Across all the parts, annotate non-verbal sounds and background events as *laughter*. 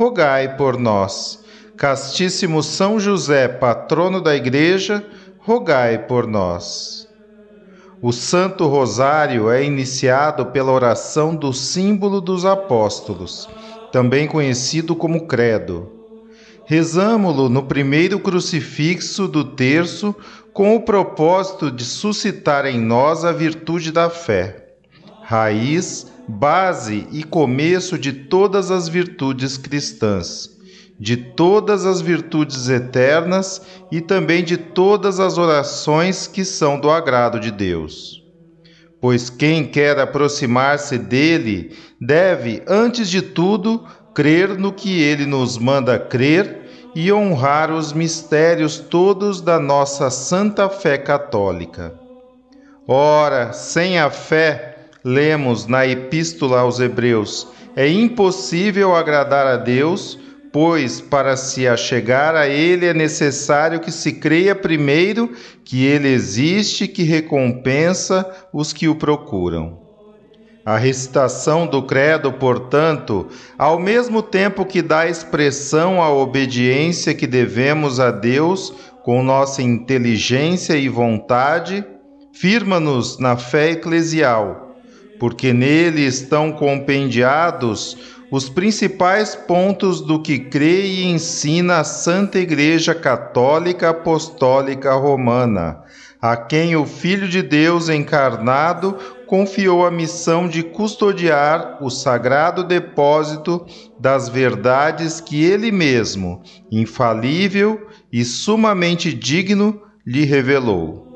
rogai por nós. Castíssimo São José, patrono da Igreja, rogai por nós. O Santo Rosário é iniciado pela oração do símbolo dos apóstolos, também conhecido como Credo. Rezamo-lo no primeiro crucifixo do terço com o propósito de suscitar em nós a virtude da fé, raiz, base e começo de todas as virtudes cristãs, de todas as virtudes eternas e também de todas as orações que são do agrado de Deus. Pois quem quer aproximar-se dele deve, antes de tudo, crer no que ele nos manda crer e honrar os mistérios todos da nossa santa fé católica. Ora, sem a fé, lemos na Epístola aos Hebreus: é impossível agradar a Deus, pois para se achegar a Ele é necessário que se creia primeiro que Ele existe, que recompensa os que o procuram. A recitação do Credo, portanto, ao mesmo tempo que dá expressão à obediência que devemos a Deus com nossa inteligência e vontade, firma-nos na fé eclesial porque nele estão compendiados os principais pontos do que crê e ensina a Santa Igreja Católica Apostólica Romana, a quem o Filho de Deus encarnado confiou a missão de custodiar o sagrado depósito das verdades que ele mesmo, infalível e sumamente digno, lhe revelou.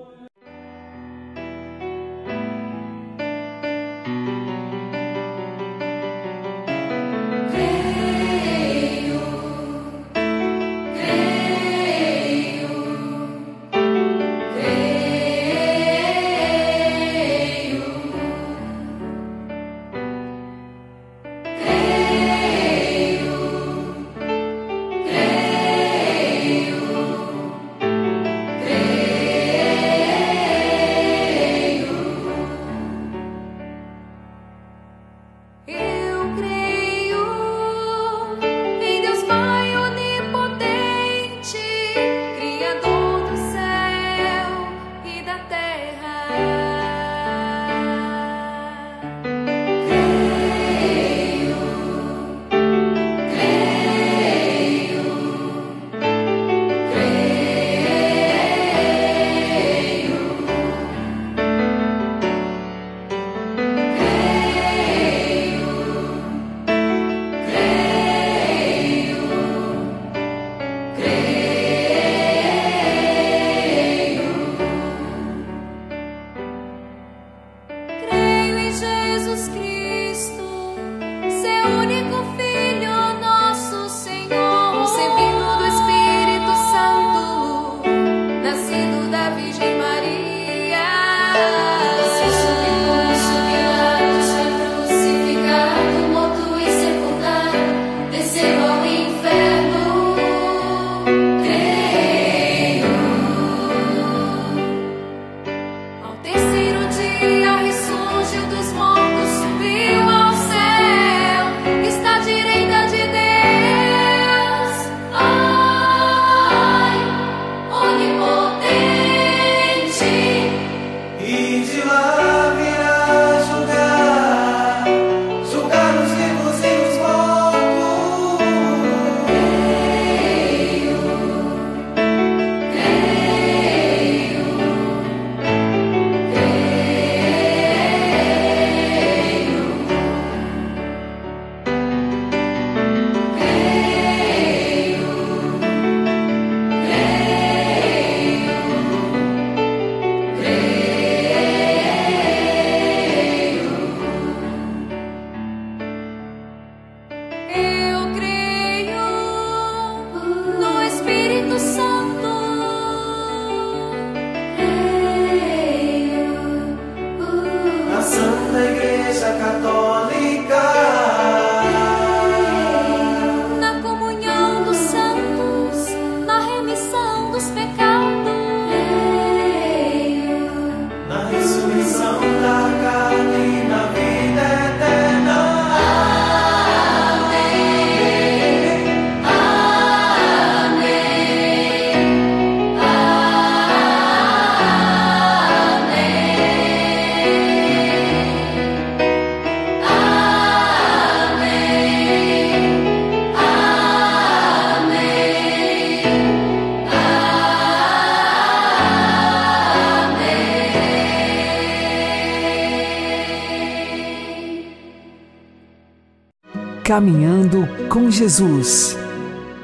Caminhando com Jesus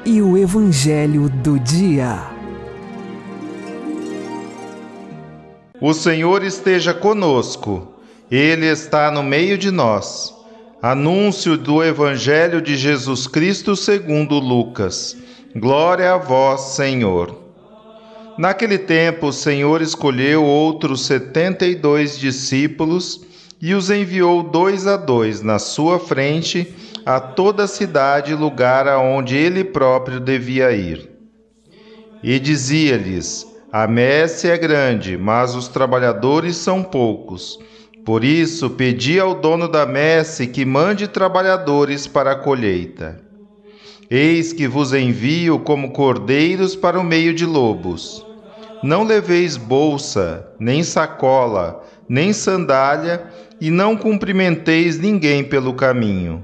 e o Evangelho do Dia. O Senhor esteja conosco, Ele está no meio de nós. Anúncio do Evangelho de Jesus Cristo segundo Lucas. Glória a vós, Senhor. Naquele tempo, o Senhor escolheu outros setenta e dois discípulos e os enviou dois a dois na sua frente a toda a cidade e lugar aonde ele próprio devia ir. E dizia-lhes: A messe é grande, mas os trabalhadores são poucos. Por isso, pedi ao dono da messe que mande trabalhadores para a colheita. Eis que vos envio como cordeiros para o meio de lobos. Não leveis bolsa, nem sacola, nem sandália, e não cumprimenteis ninguém pelo caminho.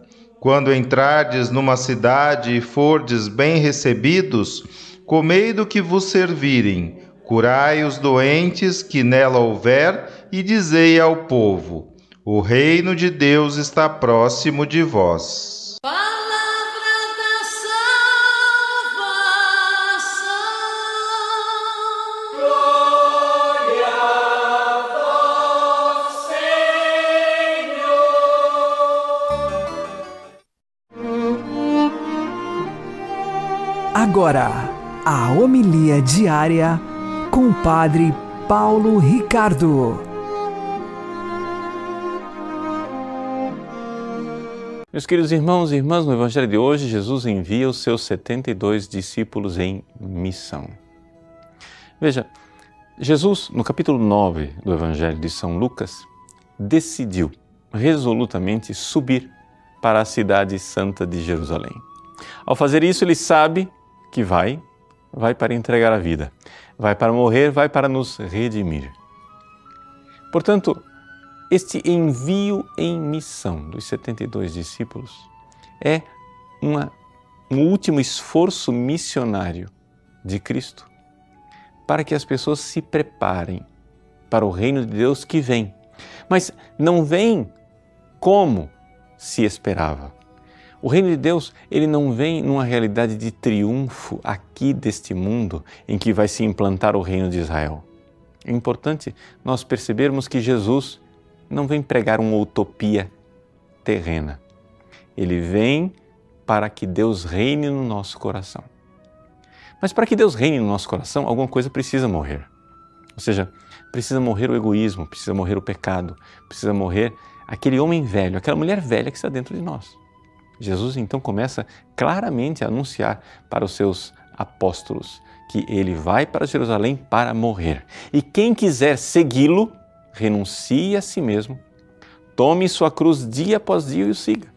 Quando entrardes numa cidade e fordes bem recebidos, comei do que vos servirem, curai os doentes que nela houver, e dizei ao povo: O reino de Deus está próximo de vós. Agora, a homilia diária com o Padre Paulo Ricardo. Meus queridos irmãos e irmãs, no Evangelho de hoje, Jesus envia os seus 72 discípulos em missão. Veja, Jesus, no capítulo 9 do Evangelho de São Lucas, decidiu resolutamente subir para a cidade santa de Jerusalém. Ao fazer isso, ele sabe que vai, vai para entregar a vida, vai para morrer, vai para nos redimir. Portanto, este envio em missão dos 72 discípulos é uma, um último esforço missionário de Cristo para que as pessoas se preparem para o reino de Deus que vem. Mas não vem como se esperava. O reino de Deus, ele não vem numa realidade de triunfo aqui deste mundo em que vai se implantar o reino de Israel. É importante nós percebermos que Jesus não vem pregar uma utopia terrena. Ele vem para que Deus reine no nosso coração. Mas para que Deus reine no nosso coração, alguma coisa precisa morrer. Ou seja, precisa morrer o egoísmo, precisa morrer o pecado, precisa morrer aquele homem velho, aquela mulher velha que está dentro de nós. Jesus então começa claramente a anunciar para os seus apóstolos que ele vai para Jerusalém para morrer. E quem quiser segui-lo, renuncie a si mesmo, tome sua cruz dia após dia e o siga.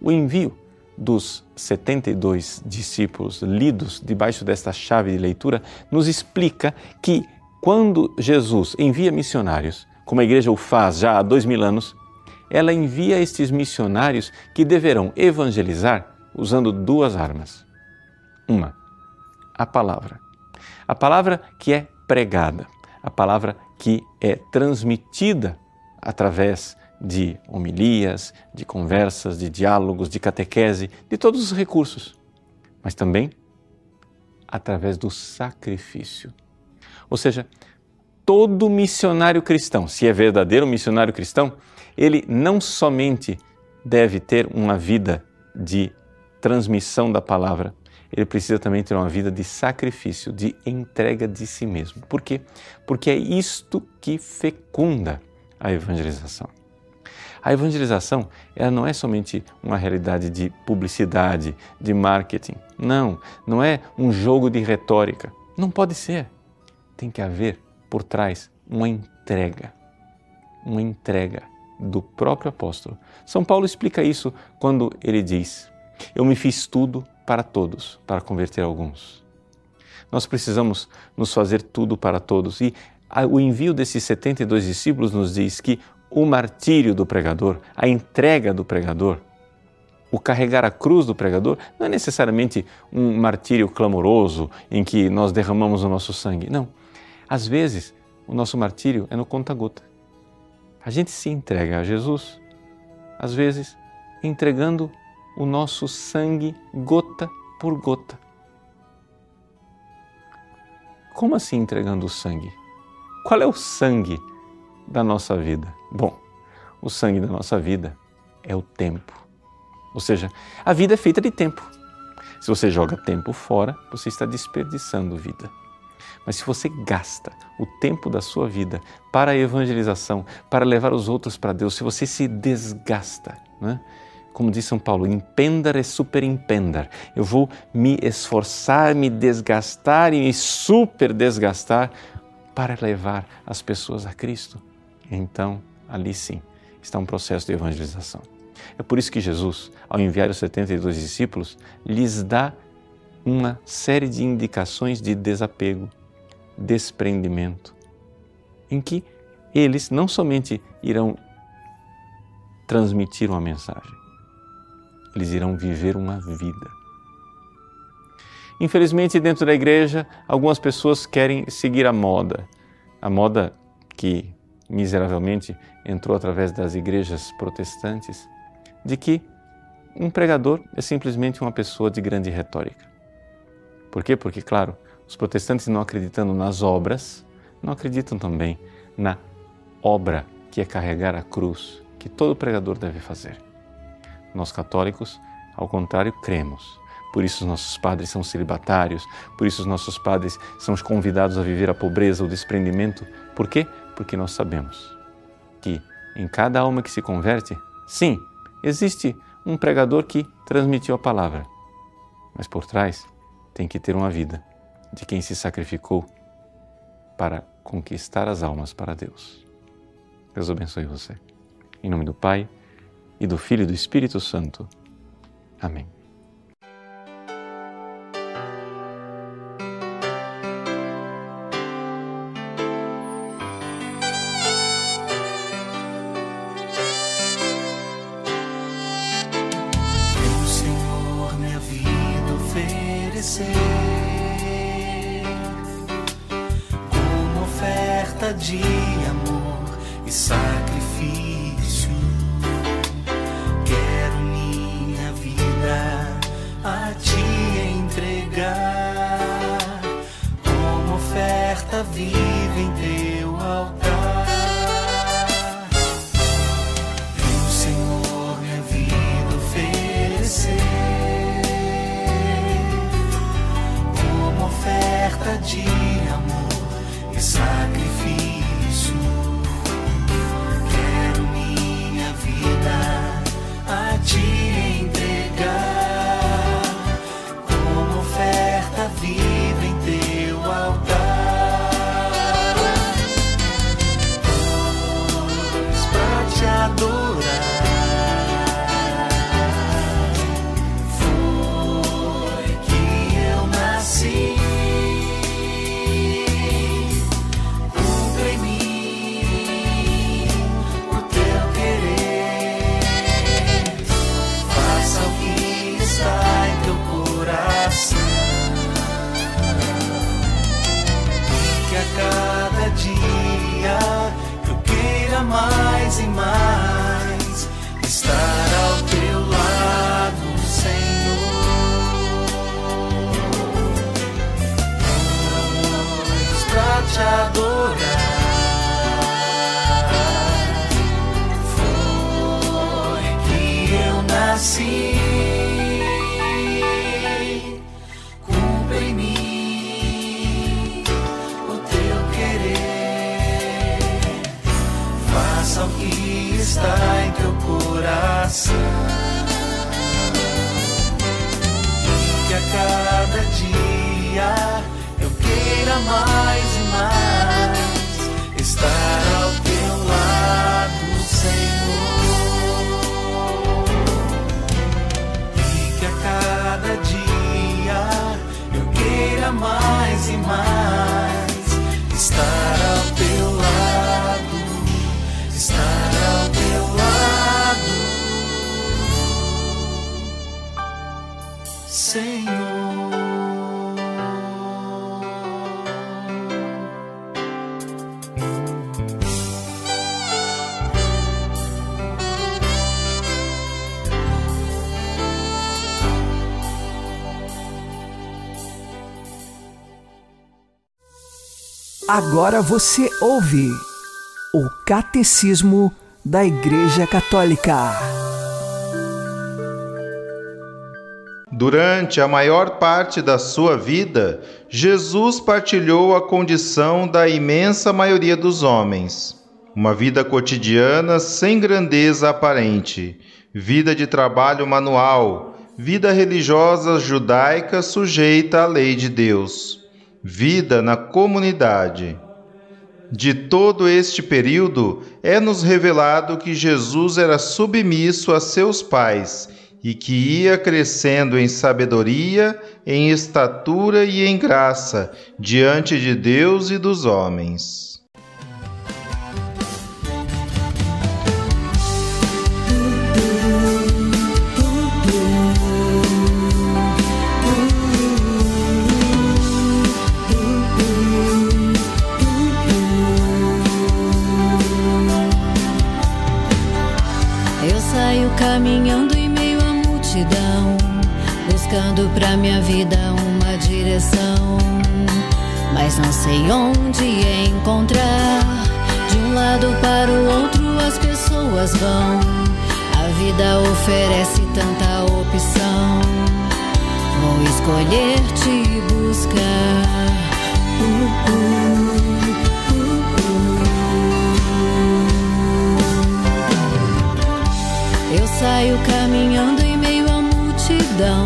O envio dos 72 discípulos lidos debaixo desta chave de leitura nos explica que quando Jesus envia missionários, como a igreja o faz já há dois mil anos, ela envia estes missionários que deverão evangelizar usando duas armas. Uma, a palavra. A palavra que é pregada, a palavra que é transmitida através de homilias, de conversas, de diálogos, de catequese, de todos os recursos, mas também através do sacrifício. Ou seja, todo missionário cristão, se é verdadeiro missionário cristão, ele não somente deve ter uma vida de transmissão da palavra, ele precisa também ter uma vida de sacrifício, de entrega de si mesmo. Por quê? Porque é isto que fecunda a evangelização. A evangelização ela não é somente uma realidade de publicidade, de marketing. Não, não é um jogo de retórica. Não pode ser. Tem que haver por trás uma entrega. Uma entrega do próprio apóstolo. São Paulo explica isso quando ele diz: Eu me fiz tudo para todos, para converter alguns. Nós precisamos nos fazer tudo para todos e o envio desses 72 discípulos nos diz que o martírio do pregador, a entrega do pregador, o carregar a cruz do pregador não é necessariamente um martírio clamoroso em que nós derramamos o nosso sangue. Não. Às vezes, o nosso martírio é no conta-gota. A gente se entrega a Jesus, às vezes, entregando o nosso sangue gota por gota. Como assim entregando o sangue? Qual é o sangue da nossa vida? Bom, o sangue da nossa vida é o tempo. Ou seja, a vida é feita de tempo. Se você joga tempo fora, você está desperdiçando vida. Mas se você gasta o tempo da sua vida para a evangelização, para levar os outros para Deus, se você se desgasta, né? como diz São Paulo, impendar e superimpendar. Eu vou me esforçar, me desgastar e me super desgastar para levar as pessoas a Cristo. Então, ali sim está um processo de evangelização. É por isso que Jesus, ao enviar os 72 discípulos, lhes dá uma série de indicações de desapego, desprendimento, em que eles não somente irão transmitir uma mensagem, eles irão viver uma vida. Infelizmente, dentro da igreja, algumas pessoas querem seguir a moda, a moda que miseravelmente entrou através das igrejas protestantes, de que um pregador é simplesmente uma pessoa de grande retórica. Por quê? Porque, claro, os protestantes não acreditando nas obras, não acreditam também na obra que é carregar a cruz, que todo pregador deve fazer. Nós católicos, ao contrário, cremos. Por isso os nossos padres são celibatários, por isso os nossos padres são convidados a viver a pobreza, o desprendimento. Por quê? Porque nós sabemos que em cada alma que se converte, sim, existe um pregador que transmitiu a palavra, mas por trás tem que ter uma vida de quem se sacrificou para conquistar as almas para Deus. Deus abençoe você. Em nome do Pai, e do Filho e do Espírito Santo. Amém. Agora você ouve o Catecismo da Igreja Católica. Durante a maior parte da sua vida, Jesus partilhou a condição da imensa maioria dos homens. Uma vida cotidiana sem grandeza aparente, vida de trabalho manual, vida religiosa judaica sujeita à lei de Deus vida na comunidade. De todo este período, é-nos revelado que Jesus era submisso a seus pais e que ia crescendo em sabedoria, em estatura e em graça diante de Deus e dos homens. Buscando pra minha vida uma direção. Mas não sei onde encontrar. De um lado para o outro as pessoas vão. A vida oferece tanta opção. Vou escolher te buscar. Uh, uh. saio caminhando em meio à multidão,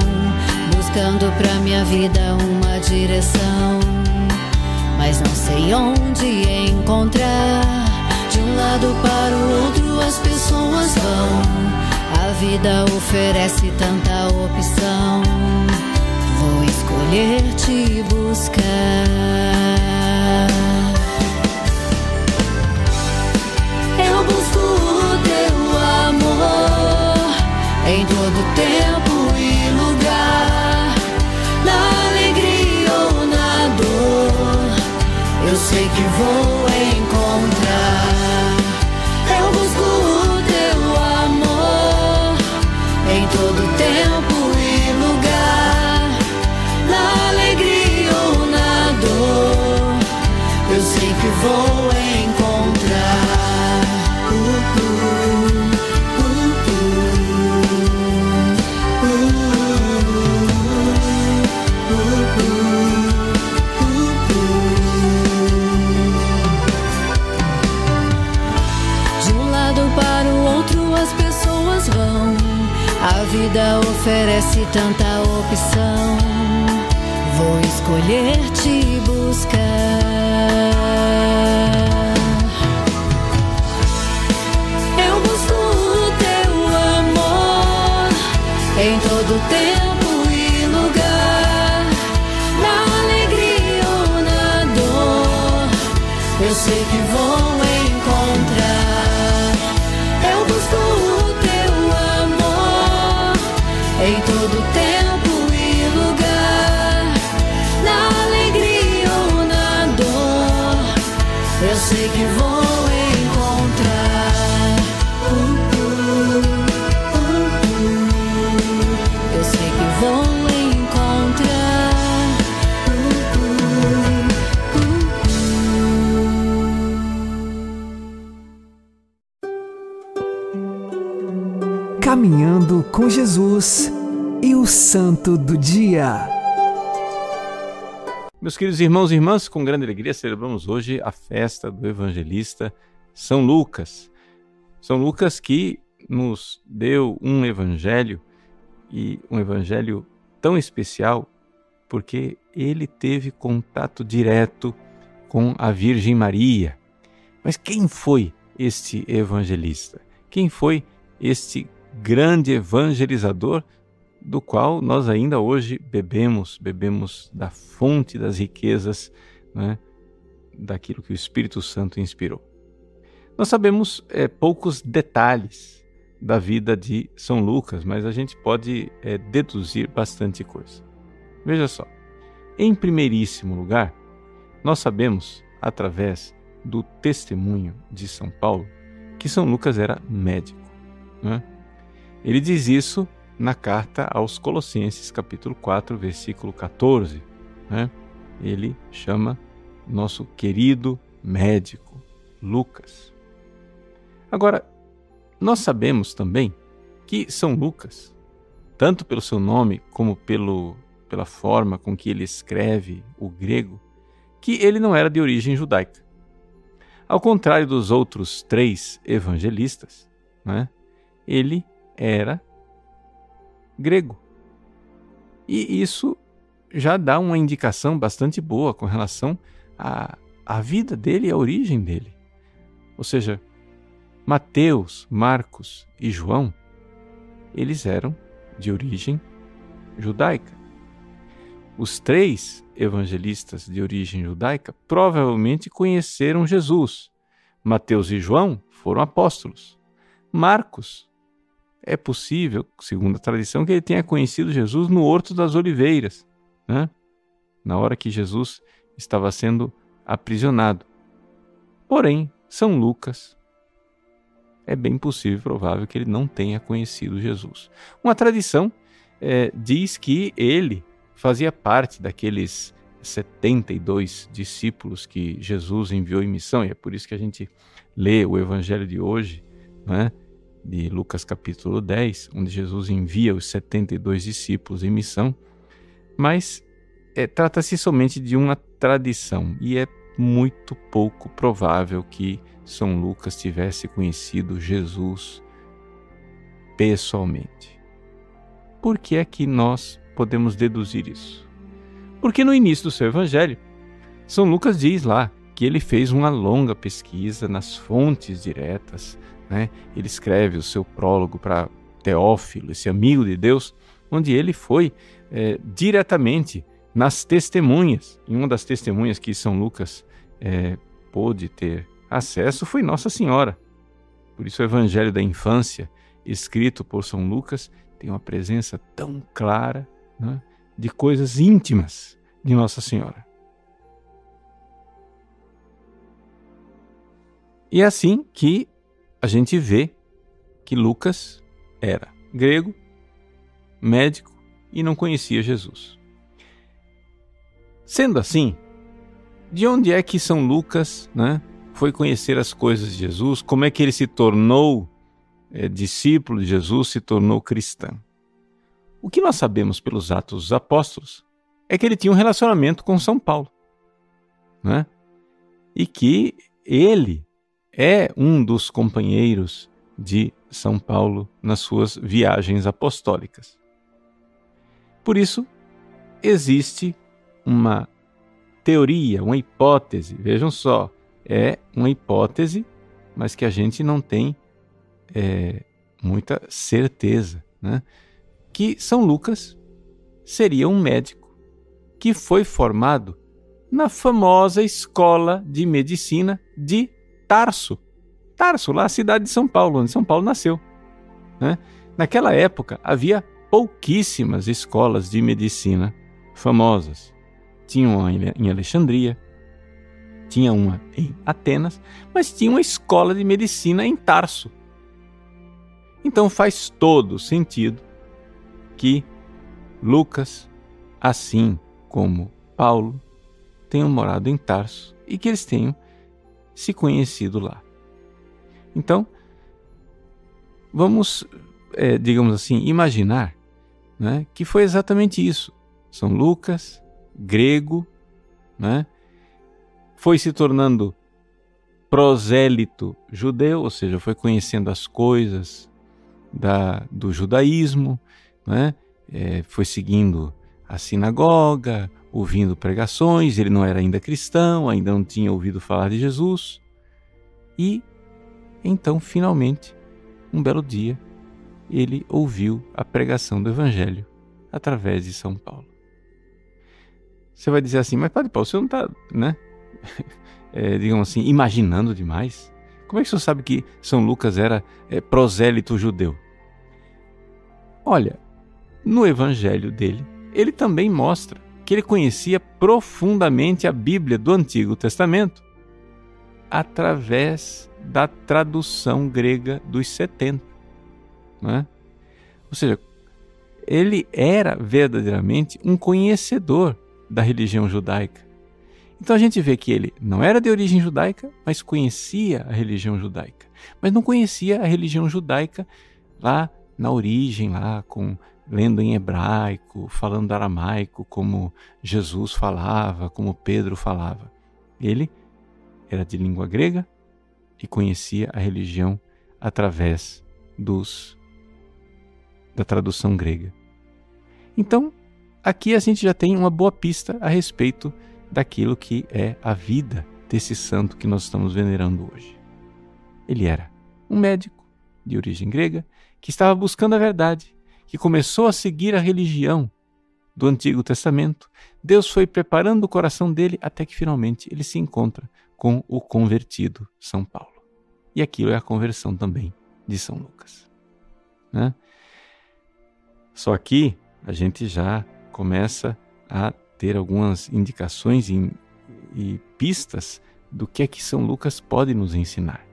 buscando pra minha vida uma direção. Mas não sei onde encontrar. De um lado para o outro as pessoas vão. A vida oferece tanta opção. Vou escolher te buscar. em todo tempo eu sei que vou encontrar. Vida oferece tanta opção. Vou escolher te buscar. Eu busco o teu amor em todo tempo Caminhando com Jesus e o Santo do Dia. Meus queridos irmãos e irmãs, com grande alegria celebramos hoje a festa do evangelista São Lucas. São Lucas que nos deu um evangelho e um evangelho tão especial porque ele teve contato direto com a Virgem Maria. Mas quem foi este evangelista? Quem foi este grande evangelizador do qual nós ainda hoje bebemos, bebemos da fonte das riquezas, né, daquilo que o Espírito Santo inspirou. Nós sabemos é, poucos detalhes da vida de São Lucas, mas a gente pode é, deduzir bastante coisa. Veja só, em primeiríssimo lugar, nós sabemos, através do testemunho de São Paulo, que São Lucas era médico. Né? Ele diz isso na carta aos Colossenses, capítulo 4, versículo 14. Né? Ele chama nosso querido médico, Lucas. Agora, nós sabemos também que São Lucas, tanto pelo seu nome como pelo, pela forma com que ele escreve o grego, que ele não era de origem judaica. Ao contrário dos outros três evangelistas, né, ele era grego. E isso já dá uma indicação bastante boa com relação à, à vida dele e à origem dele. Ou seja, Mateus, Marcos e João, eles eram de origem judaica. Os três evangelistas de origem judaica provavelmente conheceram Jesus. Mateus e João foram apóstolos. Marcos é possível, segundo a tradição, que ele tenha conhecido Jesus no Horto das Oliveiras, né? na hora que Jesus estava sendo aprisionado. Porém, São Lucas é bem possível, provável, que ele não tenha conhecido Jesus. Uma tradição é, diz que ele fazia parte daqueles 72 discípulos que Jesus enviou em missão, e é por isso que a gente lê o evangelho de hoje, né? De Lucas capítulo 10, onde Jesus envia os 72 discípulos em missão, mas é, trata-se somente de uma tradição e é muito pouco provável que São Lucas tivesse conhecido Jesus pessoalmente. Por que é que nós podemos deduzir isso? Porque no início do seu evangelho, São Lucas diz lá que ele fez uma longa pesquisa nas fontes diretas né? Ele escreve o seu prólogo para Teófilo, esse amigo de Deus, onde ele foi é, diretamente nas testemunhas. E uma das testemunhas que São Lucas é, pôde ter acesso foi Nossa Senhora. Por isso, o Evangelho da Infância, escrito por São Lucas, tem uma presença tão clara né, de coisas íntimas de Nossa Senhora. E é assim que a gente vê que Lucas era grego, médico e não conhecia Jesus. Sendo assim, de onde é que São Lucas né, foi conhecer as coisas de Jesus? Como é que ele se tornou é, discípulo de Jesus, se tornou cristão? O que nós sabemos pelos Atos dos Apóstolos é que ele tinha um relacionamento com São Paulo. Né? E que ele é um dos companheiros de São Paulo nas suas viagens apostólicas. Por isso, existe uma teoria, uma hipótese, vejam só, é uma hipótese, mas que a gente não tem é, muita certeza, né? que São Lucas seria um médico que foi formado na famosa escola de medicina de Tarso. Tarso, lá a cidade de São Paulo, onde São Paulo nasceu. Né? Naquela época havia pouquíssimas escolas de medicina famosas. Tinha uma em Alexandria, tinha uma em Atenas, mas tinha uma escola de medicina em Tarso. Então faz todo sentido que Lucas, assim como Paulo, tenham morado em Tarso e que eles tenham se conhecido lá. Então, vamos, é, digamos assim, imaginar né, que foi exatamente isso. São Lucas, grego, né, foi se tornando prosélito judeu, ou seja, foi conhecendo as coisas da, do judaísmo, né, é, foi seguindo a sinagoga, ouvindo pregações, ele não era ainda cristão, ainda não tinha ouvido falar de Jesus. E então, finalmente, um belo dia, ele ouviu a pregação do Evangelho através de São Paulo. Você vai dizer assim, mas Padre Paulo, você não está, né? É, *laughs* digamos assim, imaginando demais? Como é que você sabe que São Lucas era é, prosélito judeu? Olha, no evangelho dele, ele também mostra que ele conhecia profundamente a Bíblia do Antigo Testamento através da tradução grega dos 70. Né? Ou seja, ele era verdadeiramente um conhecedor da religião judaica. Então a gente vê que ele não era de origem judaica, mas conhecia a religião judaica. Mas não conhecia a religião judaica lá na origem, lá com lendo em hebraico, falando aramaico, como Jesus falava, como Pedro falava. Ele era de língua grega e conhecia a religião através dos da tradução grega. Então, aqui a gente já tem uma boa pista a respeito daquilo que é a vida desse santo que nós estamos venerando hoje. Ele era um médico de origem grega que estava buscando a verdade, que começou a seguir a religião do Antigo Testamento. Deus foi preparando o coração dele até que finalmente ele se encontra com o convertido São Paulo. E aquilo é a conversão também de São Lucas. Né? Só aqui a gente já começa a ter algumas indicações e, e pistas do que é que São Lucas pode nos ensinar.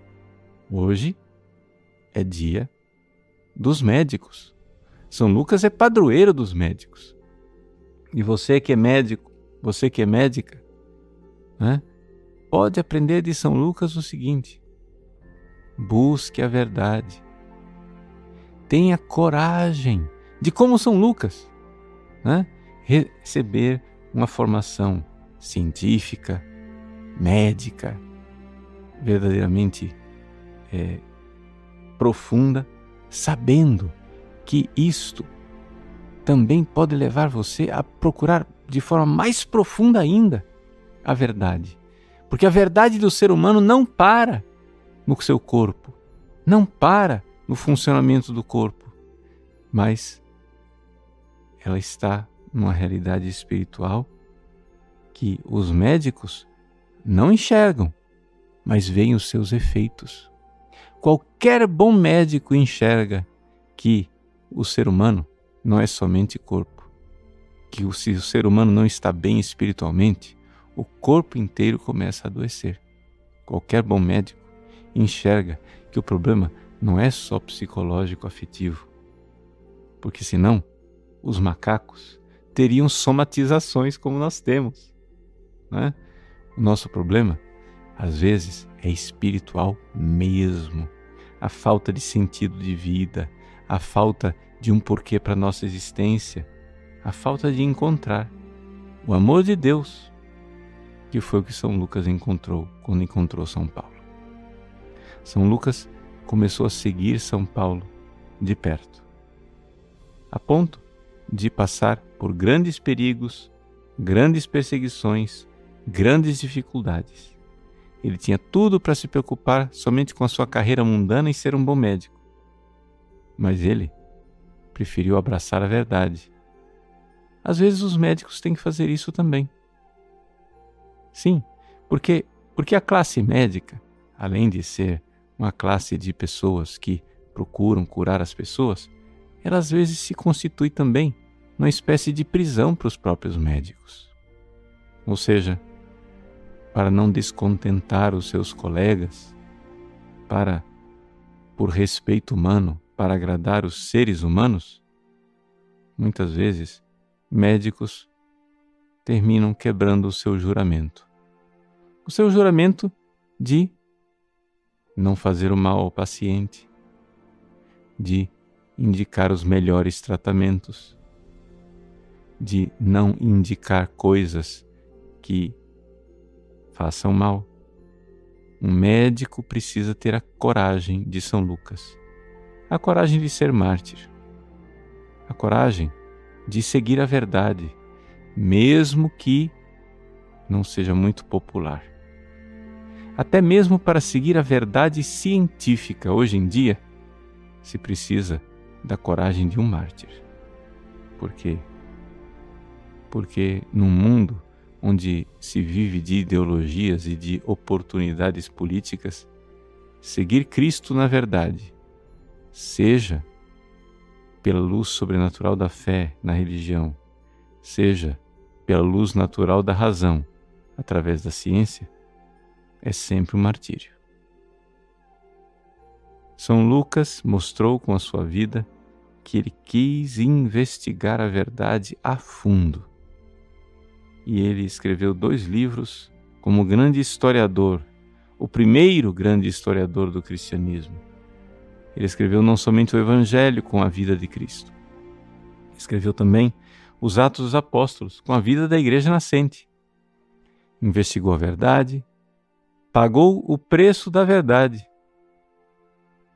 Hoje é dia dos médicos. São Lucas é padroeiro dos médicos. E você que é médico, você que é médica, né, pode aprender de São Lucas o seguinte: busque a verdade. Tenha coragem de como São Lucas, né? receber uma formação científica, médica, verdadeiramente é, profunda, sabendo que isto também pode levar você a procurar de forma mais profunda ainda a verdade. Porque a verdade do ser humano não para no seu corpo, não para no funcionamento do corpo, mas ela está numa realidade espiritual que os médicos não enxergam, mas veem os seus efeitos. Qualquer bom médico enxerga que o ser humano não é somente corpo, que se o ser humano não está bem espiritualmente, o corpo inteiro começa a adoecer. Qualquer bom médico enxerga que o problema não é só psicológico afetivo, porque senão os macacos teriam somatizações como nós temos. Né? O nosso problema, às vezes, é espiritual mesmo. A falta de sentido de vida, a falta de um porquê para nossa existência, a falta de encontrar o amor de Deus, que foi o que São Lucas encontrou quando encontrou São Paulo. São Lucas começou a seguir São Paulo de perto, a ponto de passar por grandes perigos, grandes perseguições, grandes dificuldades. Ele tinha tudo para se preocupar somente com a sua carreira mundana e ser um bom médico. Mas ele preferiu abraçar a verdade. Às vezes os médicos têm que fazer isso também. Sim, porque porque a classe médica, além de ser uma classe de pessoas que procuram curar as pessoas, ela às vezes se constitui também uma espécie de prisão para os próprios médicos. Ou seja, para não descontentar os seus colegas, para, por respeito humano, para agradar os seres humanos, muitas vezes médicos terminam quebrando o seu juramento. O seu juramento de não fazer o mal ao paciente, de indicar os melhores tratamentos, de não indicar coisas que façam mal. Um médico precisa ter a coragem de São Lucas, a coragem de ser mártir, a coragem de seguir a verdade, mesmo que não seja muito popular. Até mesmo para seguir a verdade científica hoje em dia, se precisa da coragem de um mártir. Porque porque num mundo onde se vive de ideologias e de oportunidades políticas, seguir Cristo na verdade, seja pela luz sobrenatural da fé na religião, seja pela luz natural da razão, através da ciência, é sempre um martírio. São Lucas mostrou com a sua vida que ele quis investigar a verdade a fundo. E ele escreveu dois livros como grande historiador, o primeiro grande historiador do cristianismo. Ele escreveu não somente o Evangelho com a vida de Cristo, escreveu também os Atos dos Apóstolos com a vida da igreja nascente. Investigou a verdade, pagou o preço da verdade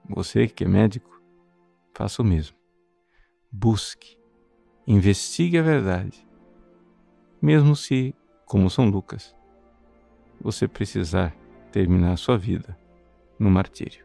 você que é médico, faça o mesmo. Busque, investigue a verdade, mesmo se, como São Lucas, você precisar terminar a sua vida no martírio.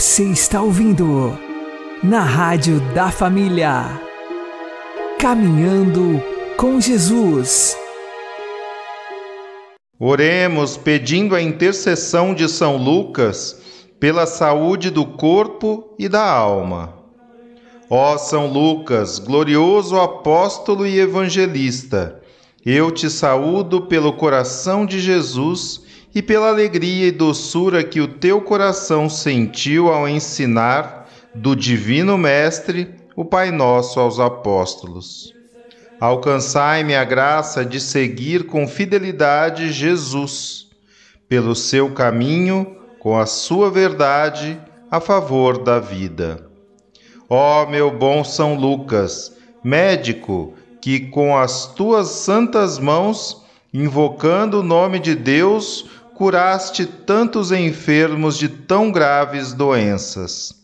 Você está ouvindo na Rádio da Família. Caminhando com Jesus. Oremos pedindo a intercessão de São Lucas pela saúde do corpo e da alma. Ó São Lucas, glorioso apóstolo e evangelista, eu te saúdo pelo coração de Jesus e pela alegria e doçura que o teu coração sentiu ao ensinar do Divino Mestre o Pai Nosso aos apóstolos. Alcançai-me a graça de seguir com fidelidade Jesus, pelo seu caminho, com a sua verdade, a favor da vida. Ó meu bom São Lucas, médico, que com as tuas santas mãos, invocando o nome de Deus, curaste tantos enfermos de tão graves doenças.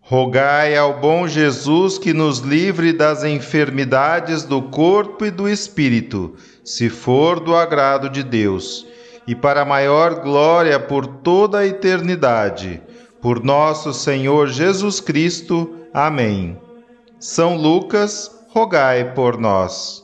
Rogai ao bom Jesus que nos livre das enfermidades do corpo e do espírito, se for do agrado de Deus, e para maior glória por toda a eternidade. Por nosso Senhor Jesus Cristo. Amém. São Lucas, rogai por nós.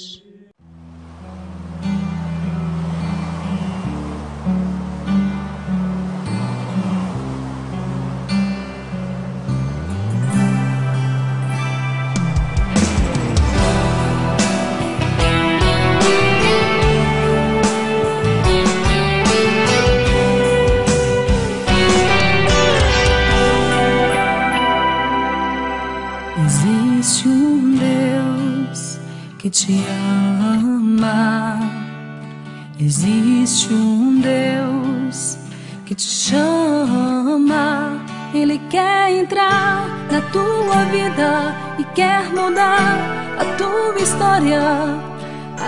E quer mudar a tua história,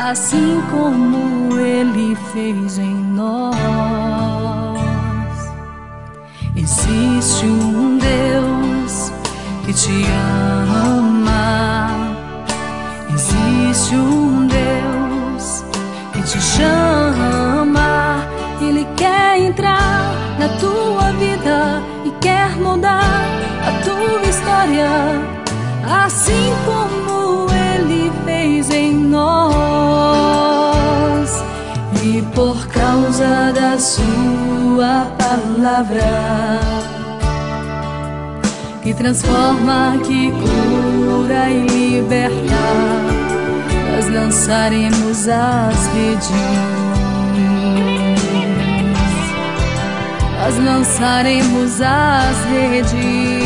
assim como ele fez em nós. Existe um Deus que te ama Existe um Deus que te chama, assim como Ele fez em nós. E por causa da Sua palavra que transforma, que cura e liberta. Nós lançaremos as redes. Nós lançaremos as redes.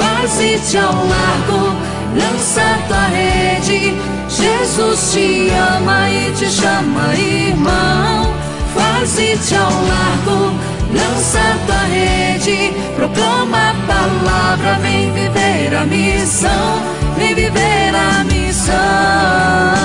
Faze-te ao largo, lança tua rede. Jesus te ama e te chama, irmão. Faze-te ao largo lança tua rede, proclama a palavra, vem viver a missão, vem viver a missão.